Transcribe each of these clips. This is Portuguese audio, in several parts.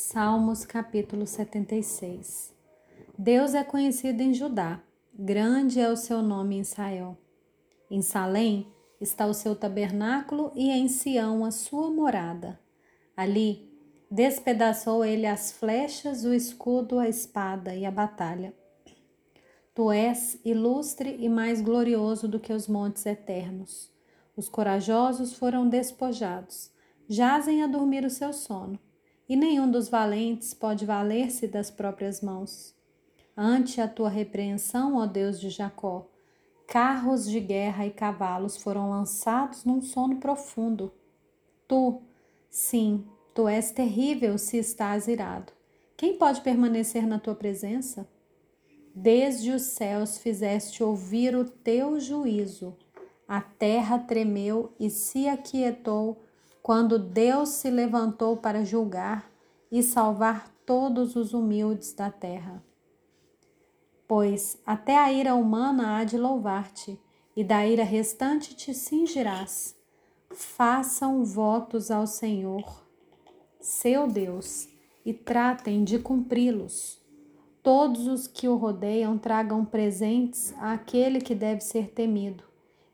Salmos capítulo 76 Deus é conhecido em Judá, grande é o seu nome em Israel. Em Salém está o seu tabernáculo e em Sião a sua morada. Ali despedaçou ele as flechas, o escudo, a espada e a batalha. Tu és ilustre e mais glorioso do que os montes eternos. Os corajosos foram despojados, jazem a dormir o seu sono e nenhum dos valentes pode valer-se das próprias mãos. Ante a tua repreensão, ó Deus de Jacó, carros de guerra e cavalos foram lançados num sono profundo. Tu, sim, tu és terrível se estás irado. Quem pode permanecer na tua presença? Desde os céus fizeste ouvir o teu juízo. A terra tremeu e se aquietou quando Deus se levantou para julgar e salvar todos os humildes da terra. Pois até a ira humana há de louvar-te, e da ira restante te cingirás. Façam votos ao Senhor, seu Deus, e tratem de cumpri-los. Todos os que o rodeiam tragam presentes àquele que deve ser temido.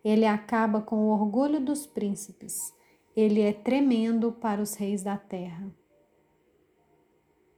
Ele acaba com o orgulho dos príncipes ele é tremendo para os reis da terra.